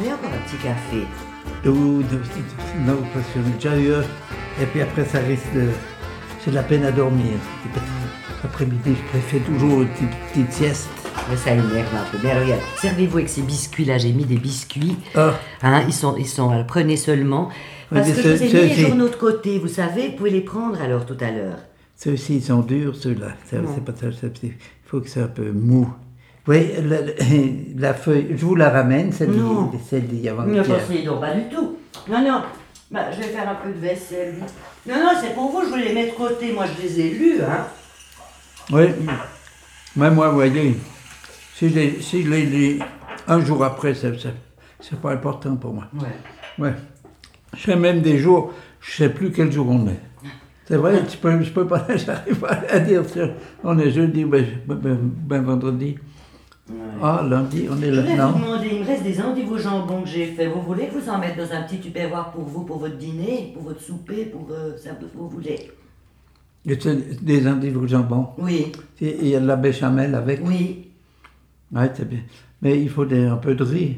Voulez encore un petit café Ou, de- non, parce que déjà eu. Et puis après, ça risque de. J'ai de la peine à dormir. Après-midi, je préfère toujours une petite, petite sieste. Mais ça énerve un peu. Mais regarde, servez-vous avec ces biscuits-là. J'ai mis des biscuits. Ah, Hein, ils sont, ils sont, alors, prenez seulement. Parce mais que je vous ai mis les journaux de côté, vous savez, vous pouvez les prendre alors tout à l'heure. ceux-ci, ils sont durs, ceux-là. C'est pas ça. Il faut que c'est un peu mou. Oui, la, feuille, je vous la ramène, celle Non. d'hi- celle d'il y a Ne avant-hier. pensez donc pas du tout. Non, non. Bah, je vais faire un peu de vaisselle. Non, non, c'est pour vous, je voulais les mettre de côté. Moi, je les ai lus, hein. Oui, mais moi, vous voyez, si je les, si je les lis un jour après, c'est c'est- c'est pas important pour moi. Ouais. Ouais. Je sais même des jours, je sais plus quel jour on est. C'est vrai, je peux, je peux pas, j'arrive pas à dire on est jeudi, ben, ben, ben, ben vendredi. Ah, lundi, on est Je là. voulais vous demander, il me reste des endives au jambon que j'ai fait. Vous voulez que je vous en mette dans un petit tupperware pour vous, pour votre dîner, pour votre souper, pour euh, ça, vous voulez? Et c'est Des endives au jambon. Oui, Et il y a de la béchamel avec. oui. Ouais, c'est bien. Mais il faut des- un peu de riz.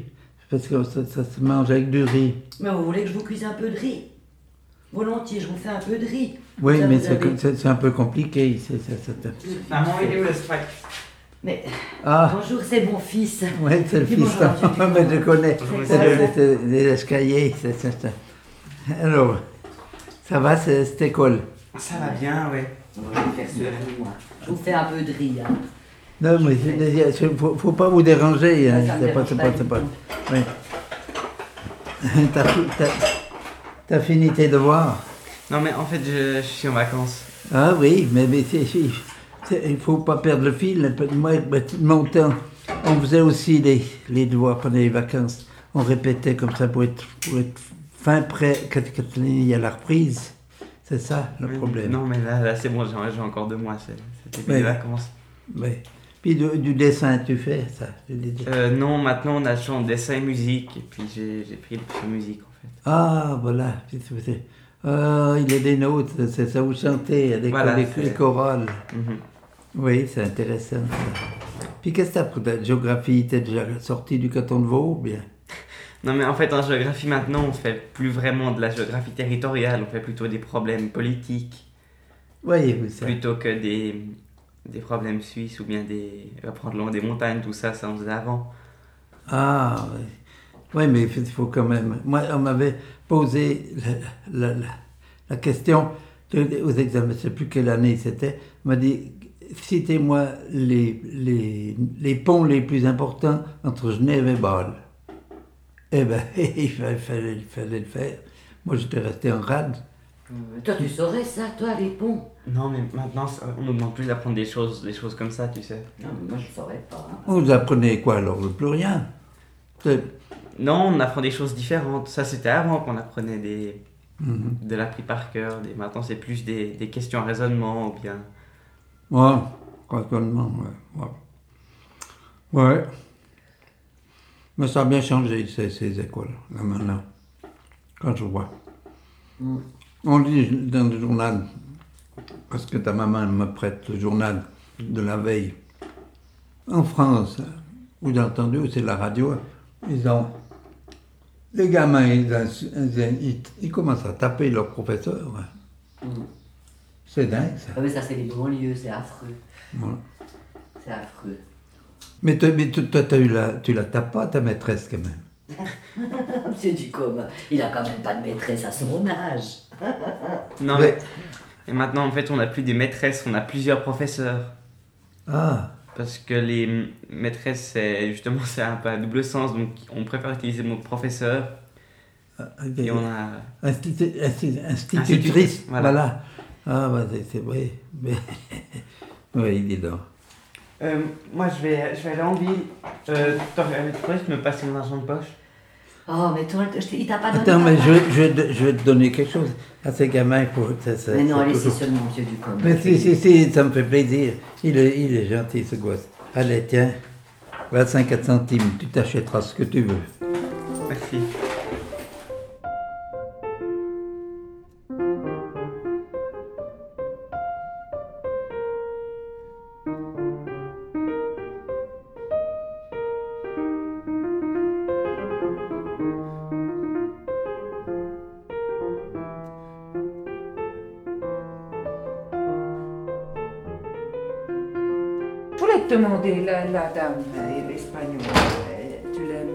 Parce que ça, ça se mange avec du riz. Mais vous voulez que je vous cuise un peu de riz? Volontiers, je vous fais un peu de riz. Oui, Ça, mais vous c'est avez- un peu compliqué. c'est- c'est- Mais Ah, bonjour, c'est mon fils. oui, c'est le fils. bonjour, monsieur Dupont. mais je connais. C'est les escaliers. Alors, ça va, c'est- cette école? Ça va bien, ouais. Moi, je vais faire ce riz, moi. Je vous fais un peu de riz. Hein. Non, mais il ne faut, faut pas vous déranger. Hein. C'est pas, c'est pas c'est pas. Oui. T'as fi- t'as- t'as fini tes devoirs? Non, mais en fait, je, je suis en vacances. Ah oui, mais, mais c'est- il ne faut pas perdre le fil. Moi, mon temps, on faisait aussi les, les devoirs pendant les vacances. On répétait comme ça pour être, pour être fin prêt quand, il y a la reprise. C'est ça le Oui, problème. Non, mais là, là c'est bon, j'ai encore deux mois. C'était des vacances. Oui. Puis du, du dessin, tu fais ça. Euh, non, maintenant, on a de dessin et musique. Et puis, j'ai pris le champ musique, en fait. Ah, voilà. Ah, il est des nôtres, c'est ça, vous chantez, avec Voilà, les, les chorales. Mhm. Oui, c'est intéressant. ça. Puis qu'est-ce que t'as pour ta géographie T'es déjà sorti du canton de Vaud ou bien? Non, mais en fait, en géographie, maintenant, on fait plus vraiment de la géographie territoriale. On fait plutôt des problèmes politiques. Voyez-vous ça Plutôt que des, des problèmes suisses ou bien des. apprendre le long des montagnes, tout ça, ça on faisait avant. Ah, oui. Oui, mais il faut quand même. Moi, on m'avait posé la, la- la- la question de- aux examens, je ne sais plus quelle année c'était. On m'a dit citez-moi les, les, les ponts les plus importants entre Genève et Bâle. Eh bien, il fallait, fallait- il fallait le faire. Moi, j'étais resté en rade. Euh, Toi, tu saurais ça, toi, les ponts? Non, mais maintenant, ça- on nous demande plus d'apprendre des choses, des choses comme ça, tu sais. Non, mais moi, je ne saurais pas. hein. Vous apprenez quoi alors Plus rien? Non, on apprend des choses différentes. Ça, c'était avant qu'on apprenait des, Mhm. de l'appris par cœur. Des, maintenant, c'est plus des, des questions à raisonnement ou bien. Ouais, raisonnement, ouais. Ouais. Ouais. Mais ça a bien changé, ces, ces écoles, là maintenant. Quand je vois. Mm. On lit dans le journal, parce que ta maman me prête le journal de la veille. En France, vous avez entendu, c'est la radio, ils ont. Les gamins, ils, ils- ils- ils commencent à taper leur professeur. Mm. C'est dingue, ça. Ah, mais ça, c'est les banlieues, c'est affreux. Voilà. C'est affreux. Mais, toi, mais toi, t'as eu la, tu la tapes pas, ta maîtresse, quand même. Monsieur Ducombe, il a quand même pas de maîtresse à son âge. Non, mais. Et maintenant, en fait, on n'a plus des maîtresses, on a plusieurs professeurs. Ah, Parce que les maîtresses, c'est justement, c'est un peu à double sens. Donc, on préfère utiliser le mot professeur. Et on a. Institu- insti- institutrice, Institutrice, voilà. voilà. Ah, bah, c'est- c'est vrai. Mais... oui, dis donc. Euh, moi, je vais, je vais aller en ville. Euh, pourrais me passer mon argent de poche? Oh, mais toi, il t'a pas donné Attends, mais je, vais- je, je vais te donner quelque chose à ces gamins pour ça, ça- Mais non, allez, c'est seulement Monsieur Ducombe. Mais si, si, si, ça me fait plaisir. Il est, il est gentil, ce gosse. Allez, tiens, 25 4 centimes, tu t'achèteras ce que tu veux. Merci.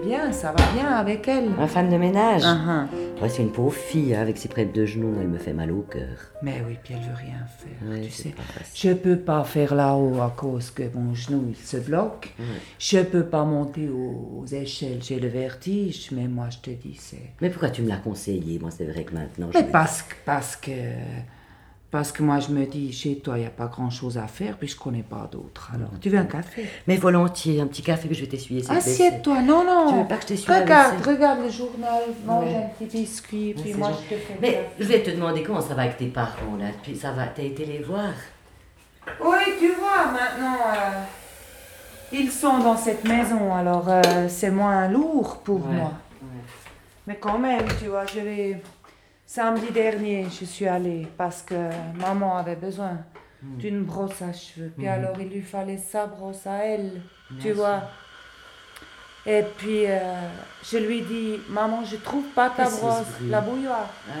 Bien, ça va bien avec elle Ma femme de ménage Ouais, c'est une pauvre fille, hein, avec ses prêtres de genoux, elle me fait mal au cœur. Mais oui, puis elle veut rien faire, Ouais, tu sais. Je peux pas faire là-haut à cause que mon genou il se bloque. Je peux pas monter aux, aux échelles, j'ai le vertige, mais moi je te dis c'est. Mais pourquoi tu me l'as conseillé? Moi, c'est vrai que maintenant, je Mais me- parce parce que parce que moi je me dis chez toi il y a pas grand-chose à faire puis je connais pas d'autre. Alors tu veux un café? Mais volontiers, un petit café que je vais t'essuyer. Assieds-toi, non non. Tu veux pas que je t'essuie Regarde, regarde le journal, mange un petit biscuit puis moi je te fais. Mais je vais te demander comment ça va avec tes parents, là. Puis ça va, t'as été les voir? Oui, tu vois, maintenant, euh, ils sont dans cette maison, alors euh, c'est moins lourd pour Ouais, moi. ouais. Mais quand même, tu vois, je l'ai... Samedi dernier, je suis allée parce que maman avait besoin Hmm. d'une brosse à cheveux. Puis alors, il lui fallait sa brosse à elle, tu vois. Et puis, euh, je lui dis, maman, je trouve pas ta brosse, la bouilloire. Ah.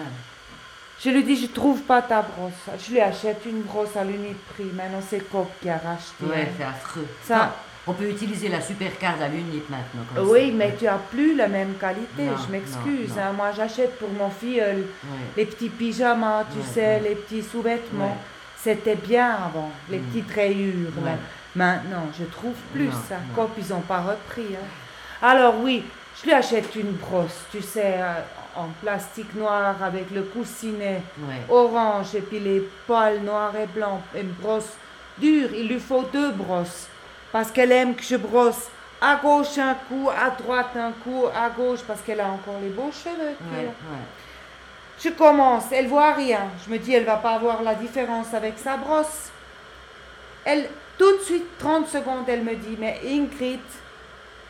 Je lui dis, je trouve pas ta brosse. Je lui achète une brosse à l'uniprix. Maintenant, c'est Coq qui a racheté. Ouais, c'est affreux. Ça- Ah, on peut utiliser la supercard à l'unit maintenant. comme Oui, ça. mais tu as plus la même qualité, Non, je m'excuse. hein. Moi, j'achète pour mon filleul les petits pyjamas, tu sais, les petits sous-vêtements. C'était bien avant, les Mm. petites rayures. là. Maintenant, je trouve plus Non, ça. non. Comme ils n'ont pas repris. hein. Alors oui, je lui achète une brosse, tu sais, euh, en plastique noir avec le coussinet orange et puis les poils noirs et blancs, une brosse dure. Il lui faut deux brosses parce qu'elle aime que je brosse à gauche un coup, à droite un coup, à gauche parce qu'elle a encore les beaux cheveux. Ouais, ouais. Je commence, elle voit rien. Je me dis, elle va pas voir la différence avec sa brosse. Elle, tout de suite, 30 secondes, elle me dit, mais Ingrid,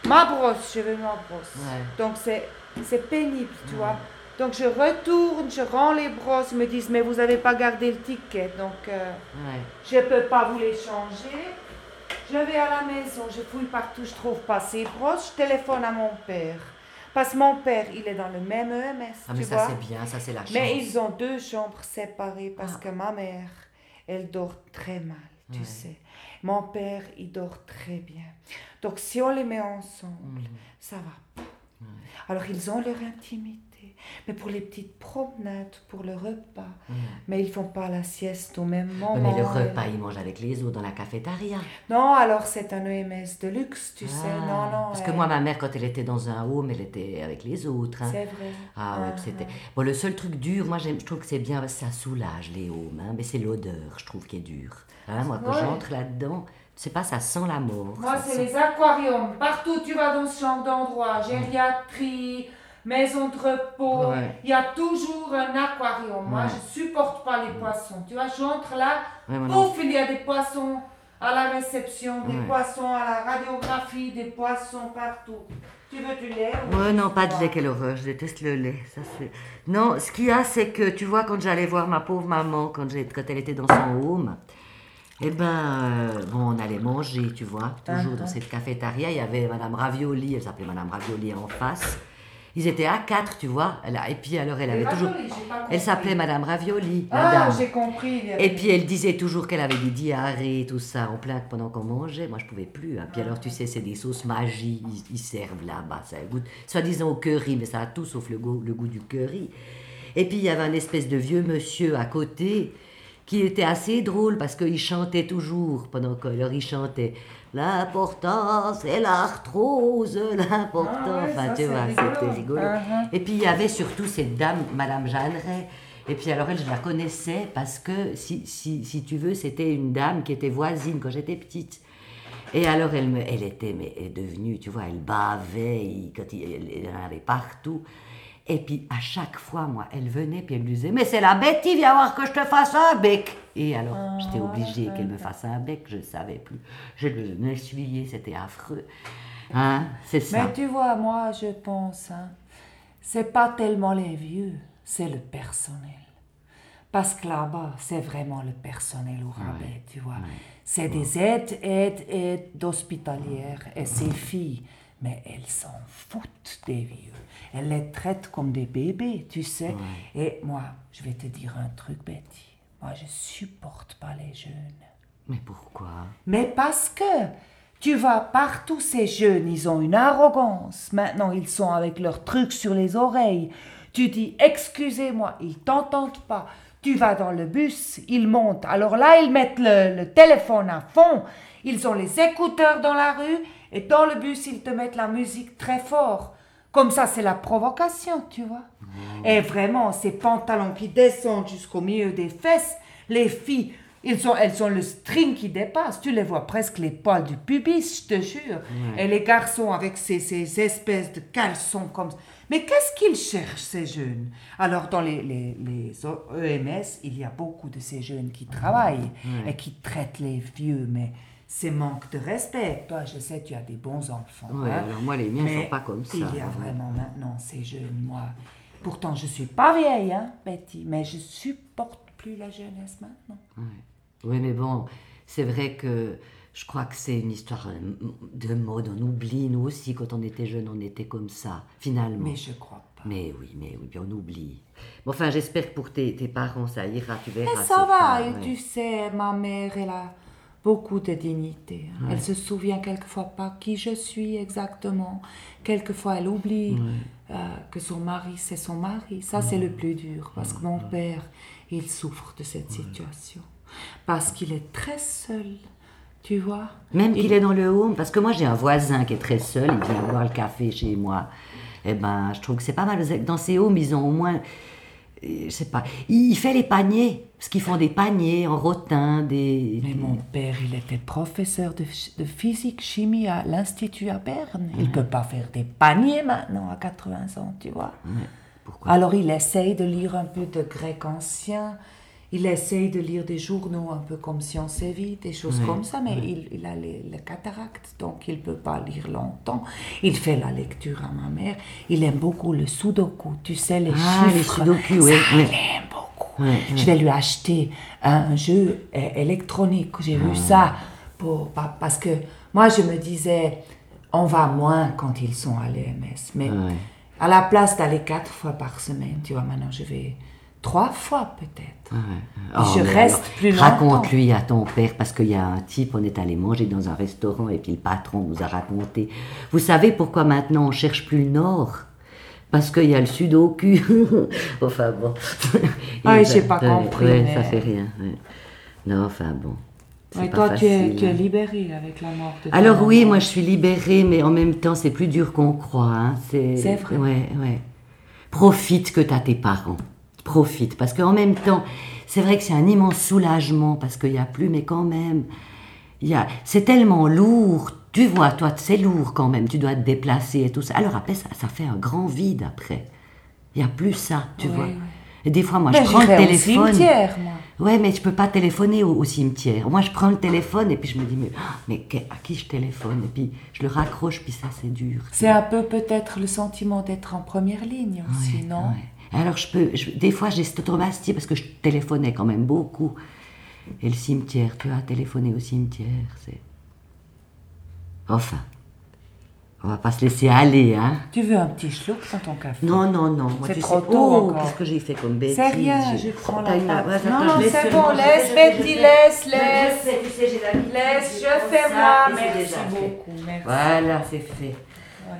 ma brosse, je veux ma brosse. Ouais. Donc c'est, c'est pénible, tu vois. Donc je retourne, je rends les brosses, ils me disent, mais vous n'avez pas gardé le ticket, donc euh, je ne peux pas vous les changer. Je vais à la maison, je fouille partout, je trouve pas ces brosses, je téléphone à mon père. Parce que mon père, il est dans le même EMS, Ah, tu mais ça, vois. c'est bien, ça, c'est la chance. Mais ils ont deux chambres séparées parce Ah. que ma mère, elle dort très mal, tu Ouais. sais. Mon père, il dort très bien. Donc si on les met ensemble, Mhm. ça va pas. Alors ils ont leur intimité. Mais pour les petites promenades, pour le repas, Mhm. mais ils font pas la sieste au même moment. mais le repas, ils mangent avec les autres dans la cafétéria. Non, alors c'est un EMS de luxe, tu sais. Ah, Non, non. Parce que moi, ma mère, quand elle était dans un home, elle était avec les autres. hein. C'est vrai. Ah ouais, puis c'était. Bon, le seul truc dur, moi, j'aime, je trouve que c'est bien, ça soulage les homes, hein, mais c'est l'odeur, je trouve, qui est dure. Hein, moi, quand Ouais. j'entre là-dedans, sais pas, ça sent la mort. Moi, c'est sent- les aquariums. Partout, tu vas dans ce genre d'endroit. Gériatrie, maison de repos. Ouais. Il y a toujours un aquarium. Moi, je supporte pas les poissons. Tu vois, j'entre là, pouf, il y a des poissons à la réception, des Ouais. poissons à la radiographie, des poissons partout. Tu veux du lait ou- Ouais, non, pas de lait, quelle horreur, je déteste le lait. Ça, c'est... Non, ce qu'il y a, c'est que, tu vois, quand j'allais voir ma pauvre maman, quand, quand elle était dans son home, eh ben, euh, bon, on allait manger, tu vois, toujours dans cette cafétéria, il y avait Madame Ravioli, elle s'appelait Madame Ravioli en face. Ils étaient à quatre, tu vois, elle a- et puis alors elle avait toujours... Elle s'appelait Madame Ravioli, Ah, j'ai compris. avait- Et puis elle disait toujours qu'elle avait des diarrhées, tout ça, en plein pendant qu'on mangeait. Moi, je pouvais plus. hein. Puis alors, tu sais, c'est des sauces magiques, ils, ils servent là-bas. Ça goûte, soi-disant au curry, mais ça a tout sauf le goût, le goût du curry. Et puis il y avait un espèce de vieux monsieur à côté qui était assez drôle parce qu'il chantait toujours pendant que alors il chantait l'important c'est l'arthrose l'important Ah ouais, enfin tu vois c'était rigolo Uh-huh. et puis il y avait surtout cette dame, Madame Jeanneret. Et puis alors elle, je la connaissais parce que, si, si, si tu veux, c'était une dame qui était voisine quand j'étais petite. Et alors elle, me, elle était mais, elle est devenue, tu vois, elle bavait, il- quand il, elle, elle en avait partout. Et puis à chaque fois, moi, elle venait, puis elle me disait, mais c'est la Betty, viens voir que je te fasse un bec. Et alors j'étais obligée qu'elle me fasse un bec, je ne savais plus. Je le m'essuyais, c'était affreux. Hein, c'est ça. Mais tu vois, moi, je pense, hein, c'est pas tellement les vieux, c'est le personnel. Parce que là-bas, c'est vraiment le personnel au rabais, tu vois. C'est des aides, aides, aides d'hospitalières et ces filles, mais elles s'en foutent des vieux. Elles les traitent comme des bébés, tu sais. Et moi, je vais te dire un truc, Betty. Moi, je supporte pas les jeunes. Mais pourquoi? Mais parce que Tu vois, partout ces jeunes, ils ont une arrogance. Maintenant, ils sont avec leurs trucs sur les oreilles. Tu dis, excusez-moi, ils t'entendent pas. Tu vas dans le bus, ils montent. Alors là, ils mettent le, téléphone à fond. Ils ont les écouteurs dans la rue et dans le bus, ils te mettent la musique très fort. Comme ça, c'est la provocation, tu vois. Et vraiment, ces pantalons qui descendent jusqu'au milieu des fesses, les filles, ils ont, elles ont le string qui dépasse. Tu les vois presque les poils du pubis, je te jure. Et les garçons avec ces, ces espèces de caleçons comme ça. Mais qu'est-ce qu'ils cherchent, ces jeunes? Alors, dans les, les, les, EMS, il y a beaucoup de ces jeunes qui travaillent et qui traitent les vieux, mais c'est manque de respect. Toi, je sais, tu as des bons enfants. Oui, hein. alors moi, les miens ne sont pas comme ça. Il y a vraiment maintenant ces jeunes, moi. Pourtant, je ne suis pas vieille, hein, Betty, mais je supporte plus la jeunesse maintenant. Oui, mais bon, c'est vrai que je crois que c'est une histoire euh, de mode. On oublie, nous aussi, quand on était jeunes, on était comme ça, finalement. Mais je crois pas. Mais oui, mais oui, on oublie. Bon, enfin, j'espère que pour tes, tes, parents, ça ira, tu verras. Mais ça va, tu sais, ma mère, elle a beaucoup de dignité. Hein. Elle se souvient quelquefois pas qui je suis exactement. Quelquefois, elle oublie euh, que son mari, c'est son mari. Ça, c'est le plus dur, parce que mon père, il souffre de cette situation. Parce qu'il est très seul tu vois Même qu'il est dans le home, parce que moi j'ai un voisin qui est très seul, il vient boire le café chez moi. Eh ben, je trouve que c'est pas mal. Dans ces homes, ils ont au moins. Je sais pas. Il fait les paniers, parce qu'ils font des paniers en rotin, des. Mais mon père, il était professeur de, de physique chimie à l'Institut à Berne. Il ne peut pas faire des paniers maintenant à 80 ans, tu vois. Pourquoi? Alors il essaye de lire un peu de grec ancien il essaye de lire des journaux un peu comme Science et Vie, des choses comme ça, mais il, il, a les, cataractes, donc il ne peut pas lire longtemps. Il fait la lecture à ma mère. Il aime beaucoup le sudoku, tu sais, les ah, chiffres. Les sudoku, oui. Il aime beaucoup. Je vais lui acheter un jeu électronique, j'ai vu ah. ça, pour, parce que moi je me disais, on va moins quand ils sont à l'EMS, mais à la place d'aller quatre fois par semaine, tu vois, maintenant je vais trois fois peut-être. je oh, reste plus longtemps. Raconte-lui à ton père, parce qu'il y a un type, on est allé manger dans un restaurant et puis le patron nous a raconté. Vous savez pourquoi maintenant on cherche plus le nord? Parce qu'il y a le sud au cul. enfin bon. Ah, je n'ai pas compris. Ouais, ça fait rien. Non, enfin bon. Et toi, tu, es, tu es, libérée avec la mort de Alors oui, moi je suis libérée, mais en même temps, c'est plus dur qu'on croit. Hein. C'est vrai. Ouais, ouais. Profite que tu as tes parents profite. Parce qu'en même temps, c'est vrai que c'est un immense soulagement parce qu'il n'y a plus, mais quand même, il y a, c'est tellement lourd. Tu vois, toi, c'est lourd quand même. Tu dois te déplacer et tout ça. Alors après, ça, ça fait un grand vide après. Il n'y a plus ça, tu vois. Et des fois, moi, je prends le téléphone. Au cimetière, moi. Ouais, mais je peux pas téléphoner au, cimetière. Moi, je prends le téléphone et puis je me dis, mais, mais à qui je téléphone? Et puis je le raccroche, puis ça, c'est dur. C'est un peu peut-être le sentiment d'être en première ligne aussi, non? Alors, je peux, des fois, j'ai cette automatie parce que je téléphonais quand même beaucoup. Et le cimetière, tu as téléphoné au cimetière, c'est. Enfin, on va pas se laisser aller, hein. Tu veux un petit schluck dans ton café? Non, non, non. C'est trop tôt oh, Qu'est-ce que j'ai fait comme bêtise? C'est rien, je prends la table. non, non, c'est bon, laisse, Betty, laisse, laisse. Laisse, je fais moi. Merci beaucoup, merci. Voilà, c'est fait.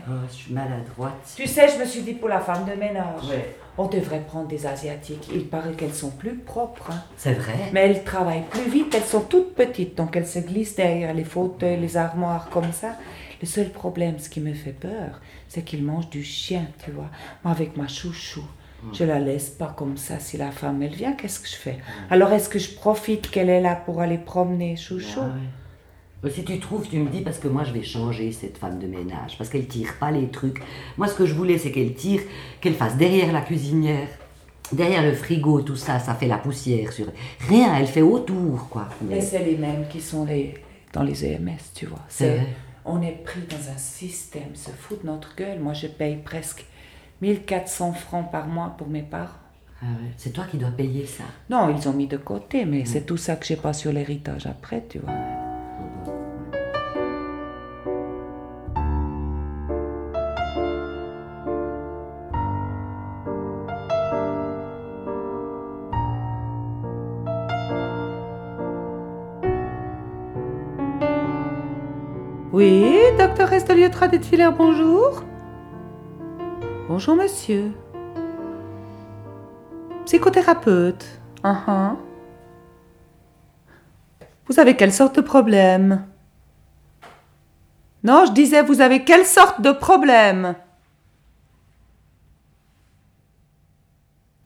Oh, je suis maladroite. Tu sais, je me suis dit pour la femme de ménage. Ouais on devrait prendre des Asiatiques. Il paraît qu'elles sont plus propres. Hein. C'est vrai. Mais elles travaillent plus vite, elles sont toutes petites, donc elles se glissent derrière les fauteuils, les armoires comme ça. Le seul problème, ce qui me fait peur, c'est qu'ils mangent du chien, tu vois. Moi, avec ma chouchou, hmm. je la laisse pas comme ça. Si la femme, elle vient, qu'est-ce que je fais? Hmm. Alors, est-ce que je profite qu'elle est là pour aller promener chouchou? Ah si tu trouves, tu me dis parce que moi je vais changer cette femme de ménage parce qu'elle tire pas les trucs. Moi ce que je voulais c'est qu'elle tire, qu'elle fasse derrière la cuisinière, derrière le frigo, tout ça, ça fait la poussière sur. Rien, elle fait autour quoi. Mais, c'est les mêmes qui sont les dans les EMS, tu vois. C'est on est pris dans un système, se fout de notre gueule. Moi je paye presque 1400 francs par mois pour mes parents. Ah c'est toi qui dois payer ça. Non, ils ont mis de côté, mais c'est tout ça que j'ai pas sur l'héritage après, tu vois. Docteur Estelieutra de Tiller, bonjour. Bonjour, monsieur. Psychothérapeute. Uh-huh. Vous avez quelle sorte de problème? Non, je disais, vous avez quelle sorte de problème?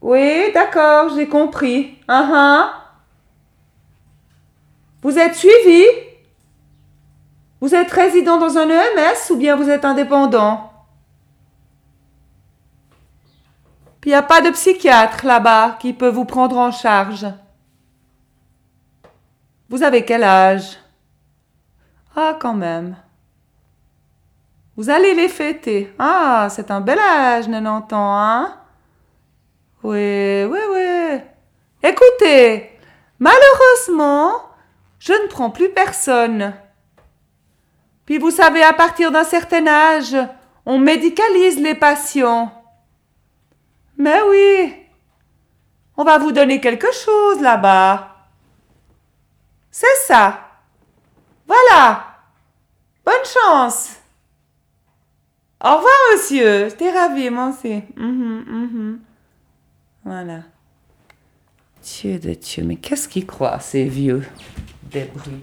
Oui, d'accord, j'ai compris. Uh-huh. Vous êtes suivi? Vous êtes résident dans un EMS ou bien vous êtes indépendant? Il n'y a pas de psychiatre là-bas qui peut vous prendre en charge. Vous avez quel âge? Ah, quand même. Vous allez les fêter. Ah, c'est un bel âge, 90 ans, hein? Oui, oui, oui. Écoutez, malheureusement, je ne prends plus personne. Puis vous savez, à partir d'un certain âge, on médicalise les patients. Mais oui, on va vous donner quelque chose là-bas. C'est ça. Voilà. Bonne chance. Au revoir, monsieur. J'étais ravie, moi aussi. Mhm, mhm. Voilà. Dieu de Dieu, mais qu'est-ce qu'ils croient, ces vieux débris?